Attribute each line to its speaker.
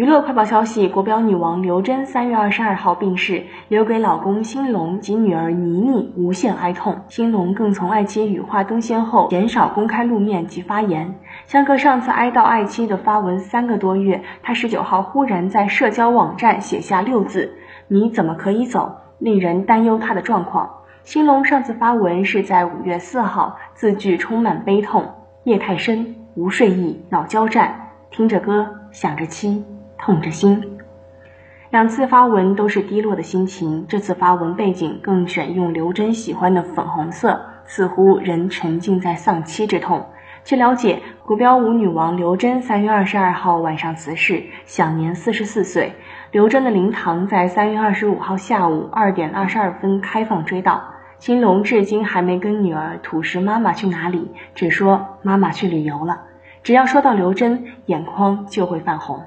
Speaker 1: 娱乐快报消息：国标女王刘真三月二十二号病逝，留给老公辛龙及女儿倪妮无限哀痛。辛龙更从爱妻羽化登仙后减少公开露面及发言，相隔上次哀悼爱妻的发文三个多月，他十九号忽然在社交网站写下六字：“你怎么可以走？”令人担忧他的状况。辛龙上次发文是在五月四号，字句充满悲痛：“夜太深，无睡意，脑交战，听着歌，想着妻。”痛着心，两次发文都是低落的心情。这次发文背景更选用刘真喜欢的粉红色，似乎人沉浸在丧妻之痛。据了解，国标舞女王刘真三月二十二号晚上辞世，享年四十四岁。刘真的灵堂在三月二十五号下午二点二十二分开放追悼。金龙至今还没跟女儿吐实妈妈去哪里，只说妈妈去旅游了。只要说到刘真，眼眶就会泛红。